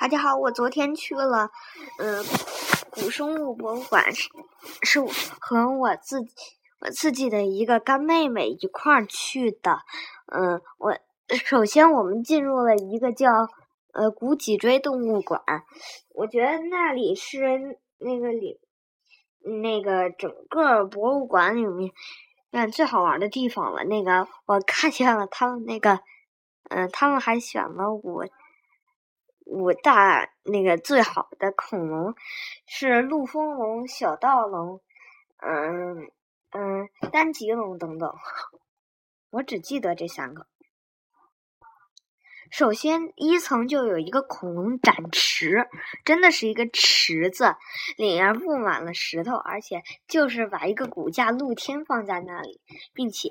大家好，我昨天去了，嗯，古生物博物馆，是是和我自己我自己的一个干妹妹一块儿去的。嗯，我首先我们进入了一个叫呃古脊椎动物馆，我觉得那里是那个里那个整个博物馆里面嗯最好玩的地方了。那个我看见了他们那个，嗯，他们还选了我。五大那个最好的恐龙是陆丰龙、小盗龙，嗯嗯，单脊龙等等。我只记得这三个。首先，一层就有一个恐龙展池，真的是一个池子，里面布满了石头，而且就是把一个骨架露天放在那里，并且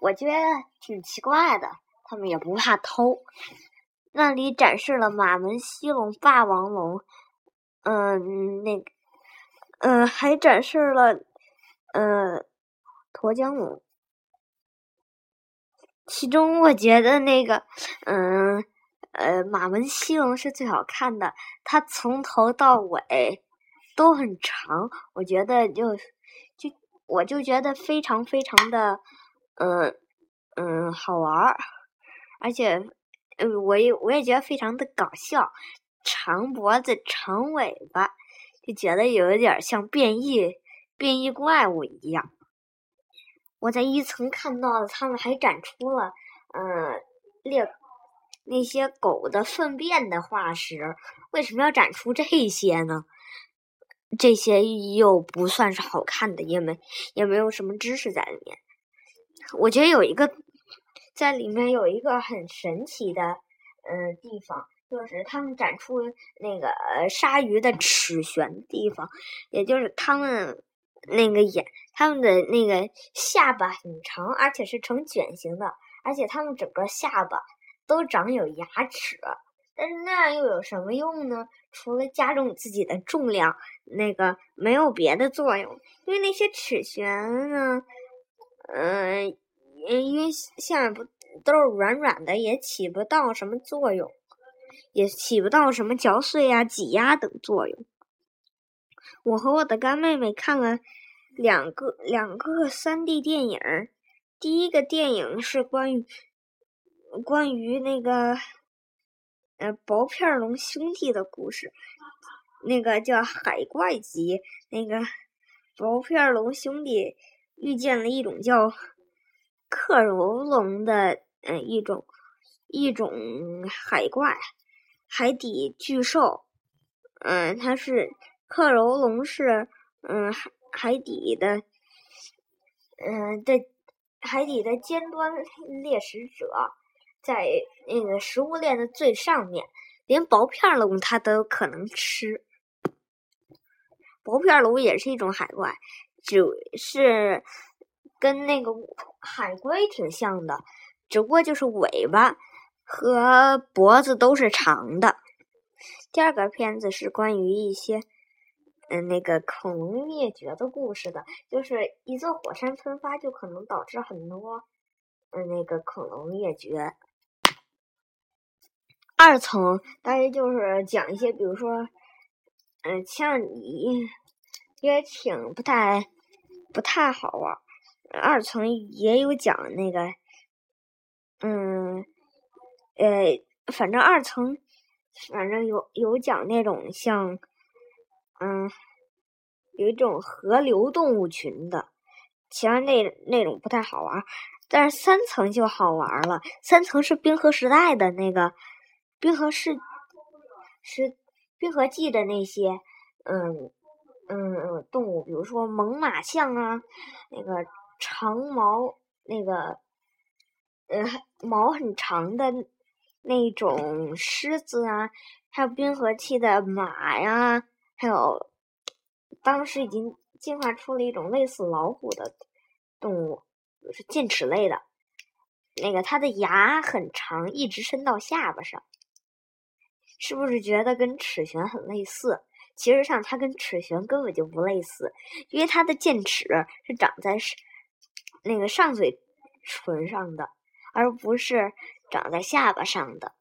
我觉得挺奇怪的，他们也不怕偷。那里展示了马门溪龙、霸王龙，嗯，那个，嗯，还展示了，嗯，沱江龙。其中我觉得那个，嗯，呃，马门溪龙是最好看的，它从头到尾都很长，我觉得就就我就觉得非常非常的，嗯嗯，好玩儿，而且。嗯，我也我也觉得非常的搞笑，长脖子长尾巴，就觉得有一点像变异变异怪物一样。我在一层看到了，他们还展出了嗯猎那些狗的粪便的化石。为什么要展出这些呢？这些又不算是好看的，也没也没有什么知识在里面。我觉得有一个。在里面有一个很神奇的，嗯，地方，就是他们展出那个鲨鱼的齿旋地方，也就是他们那个眼，他们的那个下巴很长，而且是呈卷形的，而且他们整个下巴都长有牙齿，但是那样又有什么用呢？除了加重自己的重量，那个没有别的作用，因为那些齿旋呢，嗯。嗯，因为下面不都是软软的，也起不到什么作用，也起不到什么嚼碎呀、挤压等作用。我和我的干妹妹看了两个两个三 D 电影，第一个电影是关于关于那个呃薄片龙兄弟的故事，那个叫《海怪集》，那个薄片龙兄弟遇见了一种叫。克柔龙的嗯一种一种海怪，海底巨兽，嗯，它是克柔龙是嗯海海底的嗯的海底的尖端猎食者，在那个食物链的最上面，连薄片龙它都可能吃。薄片龙也是一种海怪，只是。跟那个海龟挺像的，只不过就是尾巴和脖子都是长的。第二个片子是关于一些嗯那个恐龙灭绝的故事的，就是一座火山喷发就可能导致很多嗯那个恐龙灭绝。二层大约就是讲一些，比如说嗯像你也挺不太不太好玩。二层也有讲那个，嗯，呃，反正二层反正有有讲那种像，嗯，有一种河流动物群的，其他那那种不太好玩。但是三层就好玩了，三层是冰河时代的那个冰河世是冰河纪的那些，嗯嗯动物，比如说猛犸象啊，那个。长毛那个，呃，毛很长的那种狮子啊，还有冰河期的马呀，还有当时已经进化出了一种类似老虎的动物，是剑齿类的。那个它的牙很长，一直伸到下巴上，是不是觉得跟齿旋很类似？其实上它跟齿旋根本就不类似，因为它的剑齿是长在是。那个上嘴唇上的而不是长在下巴上的。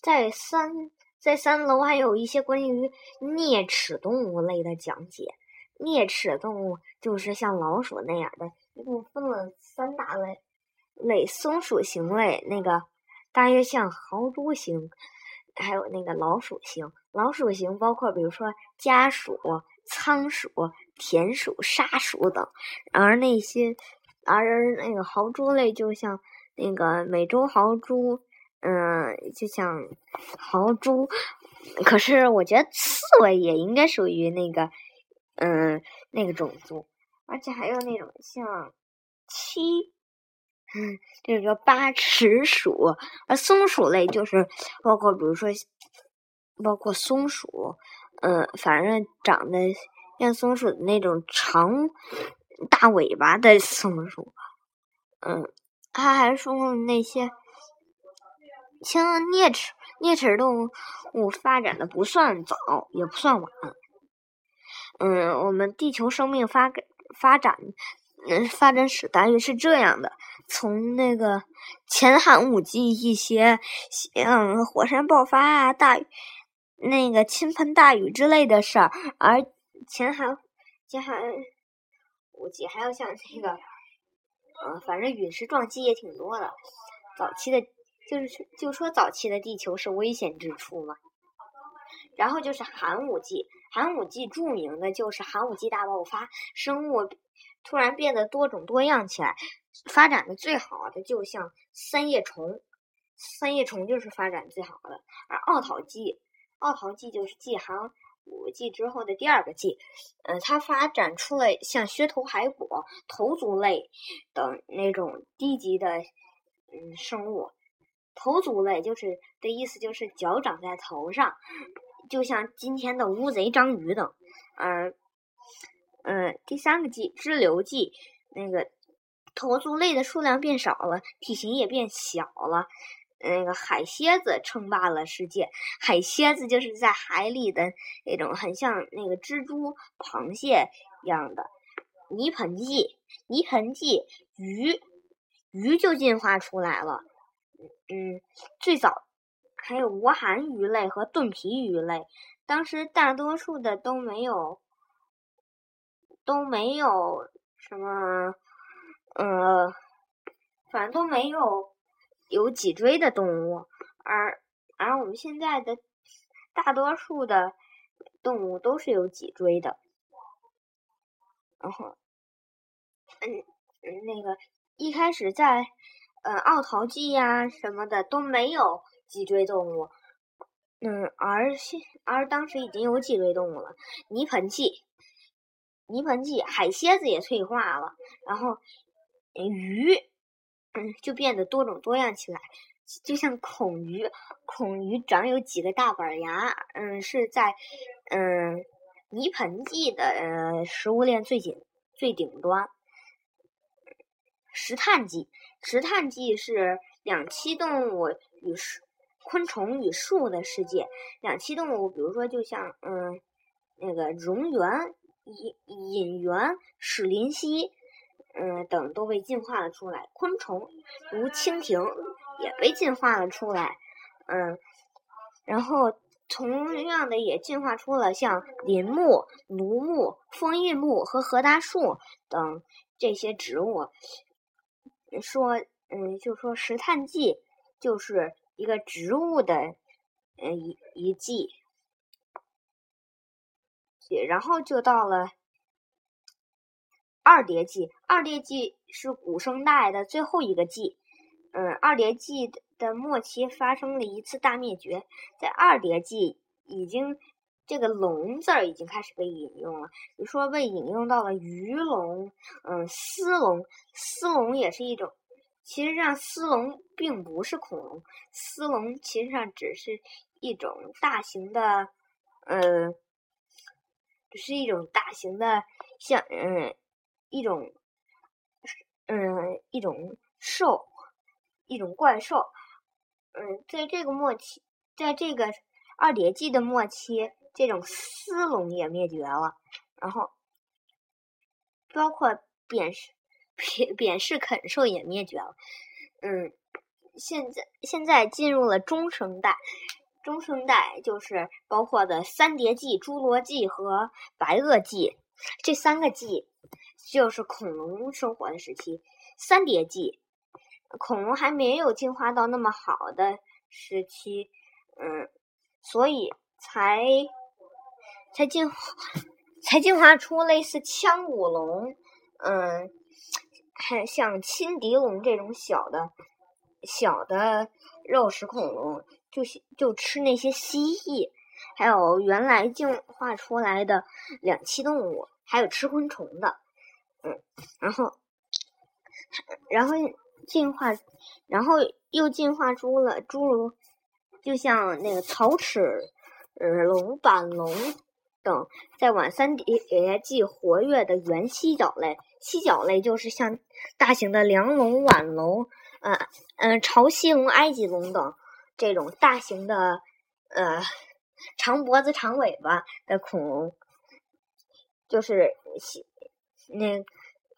在三在三楼还有一些关于啮齿动物类的讲解。啮齿动物就是像老鼠那样的一共分了三大类类松鼠型类那个大约像豪猪型还有那个老鼠型。老鼠型包括比如说家鼠、仓鼠、田鼠、沙鼠等，而那些而那个豪猪类就像那个美洲豪猪，嗯，就像豪猪。可是我觉得刺猬也应该属于那个。嗯，那个种族，而且还有那种像七，嗯，这个叫八齿鼠，而松鼠类就是包括，比如说，包括松鼠，嗯，反正长得像松鼠的那种长大尾巴的松鼠，嗯，他还说那些像啮齿啮齿动物发展的不算早，也不算晚。嗯，我们地球生命发发展，嗯，发展史大约是这样的：从那个前寒武纪一些像火山爆发啊、大那个倾盆大雨之类的事儿，而前寒前寒武纪还有像这个，嗯，反正陨石撞击也挺多的。早期的，就是就说早期的地球是危险之处嘛。然后就是寒武纪，寒武纪著名的就是寒武纪大爆发，生物突然变得多种多样起来，发展的最好的就像三叶虫，三叶虫就是发展最好的。而奥陶纪，奥陶纪就是继寒武纪之后的第二个纪，呃，它发展出了像靴头海果、头足类等那种低级的嗯生物。头足类就是的意思就是脚长在头上。就像今天的乌贼、章鱼等，嗯，嗯，第三个纪支流纪，那个头足类的数量变少了，体型也变小了。那个海蝎子称霸了世界，海蝎子就是在海里的那种很像那个蜘蛛、螃蟹一样的。泥盆纪，泥盆纪鱼，鱼就进化出来了。嗯，最早。还有无寒鱼类和盾皮鱼类，当时大多数的都没有，都没有什么，呃，反正都没有有脊椎的动物，而而我们现在的大多数的动物都是有脊椎的，然后，嗯，那个一开始在呃奥陶纪呀什么的都没有。脊椎动物，嗯，而现而当时已经有脊椎动物了。泥盆纪，泥盆纪，海蝎子也退化了，然后鱼，嗯，就变得多种多样起来。就像孔鱼，孔鱼长有几个大板牙，嗯，是在嗯泥盆纪的呃食物链最顶最顶端。石炭纪，石炭纪是两栖动物与。昆虫与树的世界，两栖动物，比如说，就像嗯，那个蝾螈、隐隐螈、史林蜥，嗯等都被进化了出来。昆虫如蜻蜓也被进化了出来，嗯，然后同样的也进化出了像林木、芦木、枫叶木和河达树等这些植物。说嗯，就说石炭纪就是。一个植物的，嗯，一一季，然后就到了二叠纪。二叠纪是古生代的最后一个纪。嗯，二叠纪的末期发生了一次大灭绝。在二叠纪，已经这个“龙”字儿已经开始被引用了，比如说被引用到了鱼龙，嗯，丝龙，丝龙也是一种。其实上，丝龙并不是恐龙，丝龙其实上只是一种大型的，呃，只是一种大型的，像嗯，一种，嗯，一种兽，一种怪兽。嗯，在这个末期，在这个二叠纪的末期，这种丝龙也灭绝了，然后包括扁食。扁扁式啃兽也灭绝了，嗯，现在现在进入了中生代，中生代就是包括的三叠纪、侏罗纪和白垩纪这三个纪，就是恐龙生活的时期。三叠纪，恐龙还没有进化到那么好的时期，嗯，所以才才进才进化出类似腔骨龙，嗯，还像亲敌龙这种小的。小的肉食恐龙就就吃那些蜥蜴，还有原来进化出来的两栖动物，还有吃昆虫的，嗯，然后，然后进化，然后又进化出了诸如，就像那个草齿龙、板龙等在晚三叠纪活跃的原蜥脚类。蜥脚类就是像大型的梁龙、腕龙。嗯嗯，潮汐龙、埃及龙等这种大型的呃长脖子、长尾巴的恐龙，就是那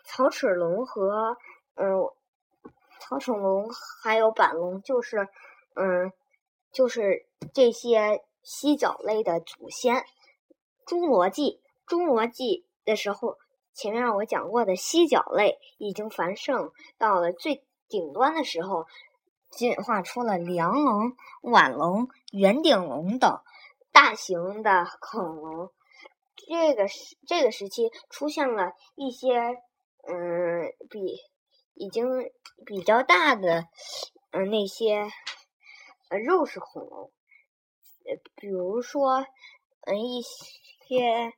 草齿龙和嗯草齿龙还有板龙，就是嗯就是这些犀角类的祖先。侏罗纪，侏罗纪的时候，前面我讲过的犀角类已经繁盛到了最。顶端的时候，进化出了梁龙、腕龙、圆顶龙等大型的恐龙。这个时这个时期出现了一些嗯比已经比较大的嗯那些呃肉食恐龙，呃比如说嗯一些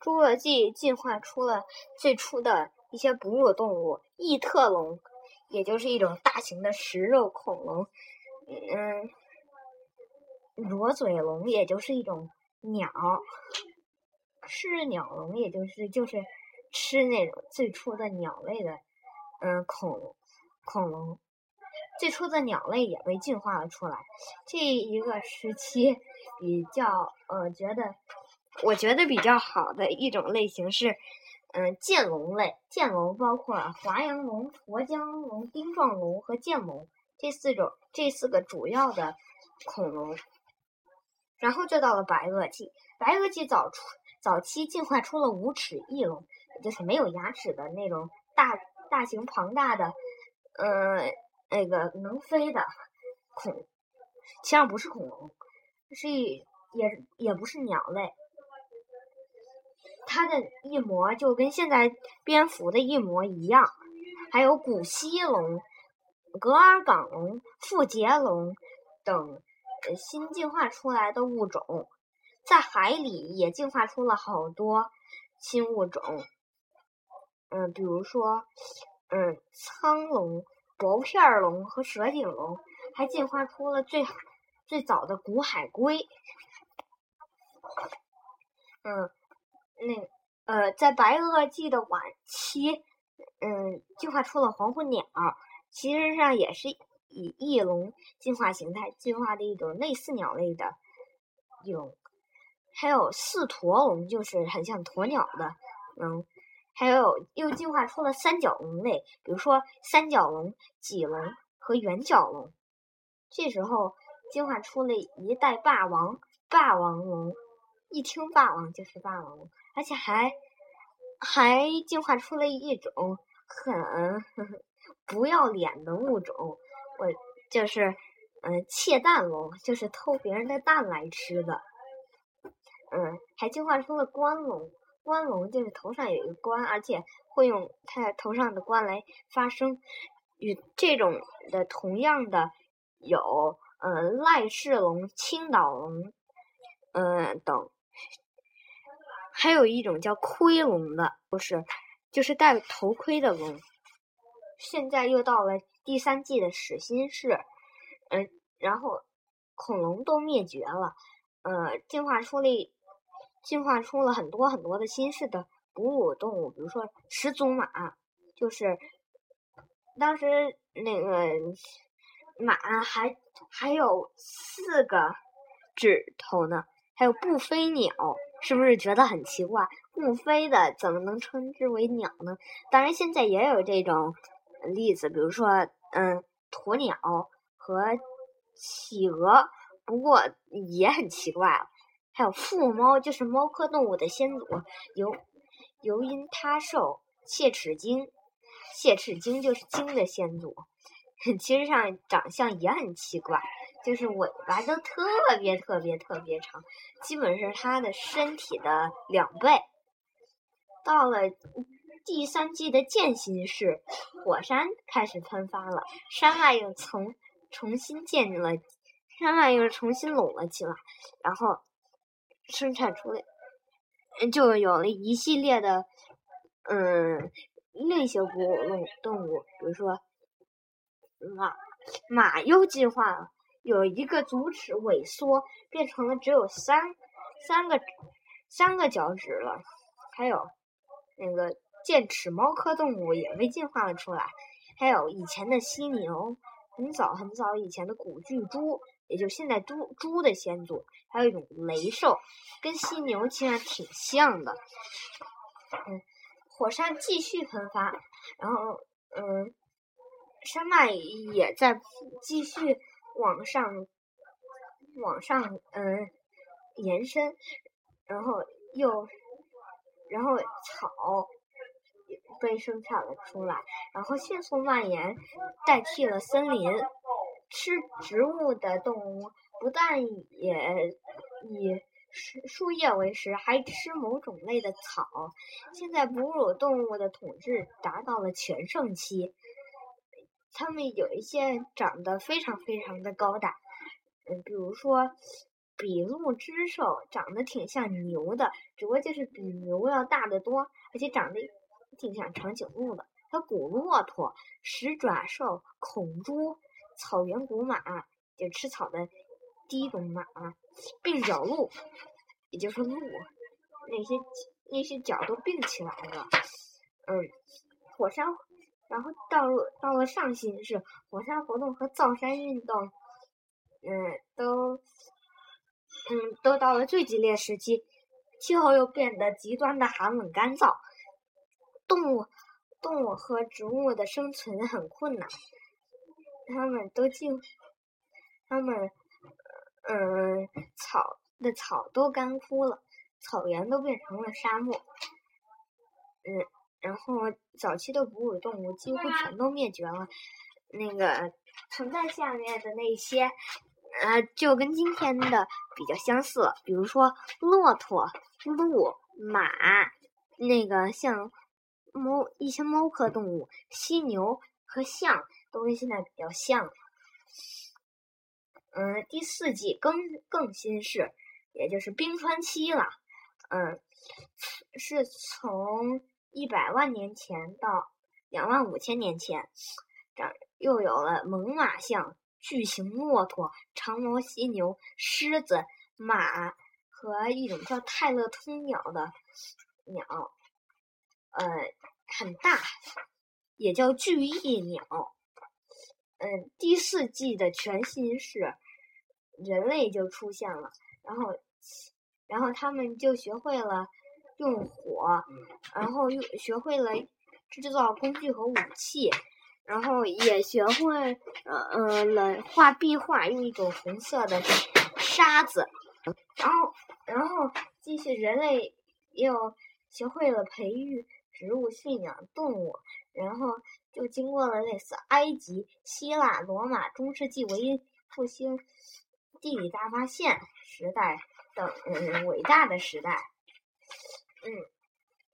侏罗纪进化出了最初的一些哺乳动物异特龙。也就是一种大型的食肉恐龙，嗯，裸嘴龙也就是一种鸟，是鸟龙也就是就是吃那种最初的鸟类的，嗯，恐恐龙，最初的鸟类也被进化了出来。这一个时期比较呃，觉得我觉得比较好的一种类型是。嗯，剑龙类，剑龙包括华阳龙、沱江龙、丁状龙和剑龙这四种，这四个主要的恐龙。然后就到了白垩纪，白垩纪早出早期进化出了无齿翼龙，就是没有牙齿的那种大大型庞大的，呃，那个能飞的恐，其实上不是恐龙，是一也也不是鸟类。它的翼模就跟现在蝙蝠的翼模一样，还有古稀龙、格尔岗龙、腹节龙等新进化出来的物种，在海里也进化出了好多新物种。嗯，比如说，嗯，苍龙、薄片龙和蛇颈龙，还进化出了最最早的古海龟。嗯。那呃，在白垩纪的晚期，嗯，进化出了黄昏鸟，其实上也是以翼龙进化形态进化的一种类似鸟类的翼龙。还有四驼龙，就是很像鸵鸟的，嗯，还有又进化出了三角龙类，比如说三角龙、脊龙和圆角龙。这时候进化出了一代霸王——霸王龙。一听霸王就是霸王龙。而且还还进化出了一种很 不要脸的物种，我就是嗯窃蛋龙，就是偷别人的蛋来吃的。嗯，还进化出了冠龙，关龙就是头上有一个冠，而且会用它头上的冠来发声。与这种的同样的有嗯赖氏龙、青岛龙嗯等。还有一种叫盔龙的，不是，就是戴头盔的龙。现在又到了第三季的始新世，嗯，然后恐龙都灭绝了，呃，进化出了进化出了很多很多的新式的哺乳动物，比如说始祖马，就是当时那个马还还有四个指头呢，还有不飞鸟。是不是觉得很奇怪？不飞的怎么能称之为鸟呢？当然，现在也有这种例子，比如说，嗯，鸵鸟和企鹅，不过也很奇怪了。还有腹猫，就是猫科动物的先祖，由由因它受切齿鲸，切齿鲸就是鲸的先祖。其实上长相也很奇怪，就是尾巴都特别特别特别长，基本是它的身体的两倍。到了第三季的间隙是火山开始喷发了，山脉又从重新建立了，山脉又重新拢了起来，然后生产出来，就有了一系列的嗯另一些哺乳动物，比如说。马马又进化了，有一个足趾萎缩，变成了只有三三个三个脚趾了。还有那个剑齿猫科动物也被进化了出来。还有以前的犀牛，很早很早以前的古巨猪，也就现在猪猪的先祖。还有一种雷兽，跟犀牛其实挺像的。嗯，火山继续喷发，然后嗯。山脉也在继续往上往上嗯延伸，然后又然后草被生产了出来，然后迅速蔓延，代替了森林。吃植物的动物不但也以树树叶为食，还吃某种类的草。现在哺乳动物的统治达到了全盛期。它们有一些长得非常非常的高大，嗯，比如说比鹿之兽长得挺像牛的，只不过就是比牛要大得多，而且长得挺像长颈鹿的。还有古骆驼、食爪兽、孔猪、草原古马，就吃草的第一种马，并角鹿，也就是鹿，那些那些角都并起来了，嗯，火山。然后到了到了上新世，火山活动和造山运动，嗯，都，嗯，都到了最激烈时期，气候又变得极端的寒冷干燥，动物动物和植物的生存很困难，他们都进，他们，嗯，草的草都干枯了，草原都变成了沙漠，嗯。然后，早期的哺乳动物几乎全都灭绝了。那个存在下面的那些，呃，就跟今天的比较相似。比如说，骆驼、鹿、马，那个像猫一些猫科动物，犀牛和象都跟现在比较像。嗯，第四季更更新世，也就是冰川期了。嗯，是从。一百万年前到两万五千年前，这又有了猛犸象、巨型骆驼、长毛犀牛、狮子、马和一种叫泰勒通鸟的鸟，呃，很大，也叫巨翼鸟。嗯，第四季的全新是人类就出现了，然后，然后他们就学会了。用火，然后又学会了制造工具和武器，然后也学会呃呃了画壁画，用一种红色的沙子，然后然后继续人类又学会了培育植物、驯养动物，然后就经过了类似埃及、希腊、罗马、中世纪文艺复兴、地理大发现时代等伟大的时代。嗯，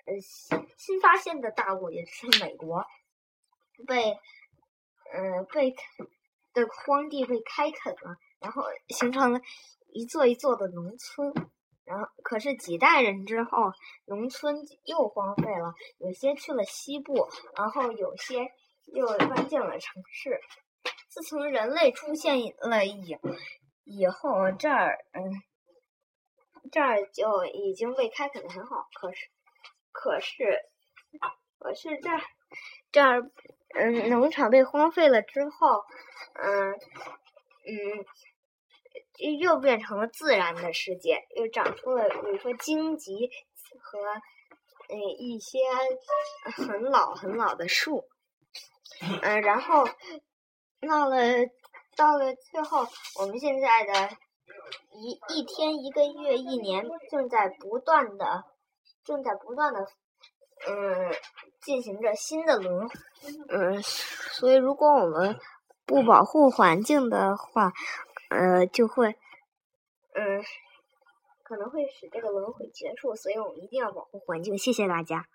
呃，新新发现的大陆也是美国，被，呃，被的荒地被开垦了，然后形成了一座一座的农村，然后可是几代人之后，农村又荒废了，有些去了西部，然后有些又搬进了城市。自从人类出现了以以后，这儿，嗯。这儿就已经被开垦的很好，可是，可是，可是这，这儿，嗯，农场被荒废了之后，嗯，嗯，又变成了自然的世界，又长出了，比如说荆棘和，嗯，一些很老很老的树，嗯，然后到了到了最后，我们现在的一一天、一个月、一年，正在不断的，正在不断的，嗯，进行着新的轮，嗯，所以如果我们不保护环境的话，呃，就会，嗯，可能会使这个轮回结束。所以我们一定要保护环境。谢谢大家。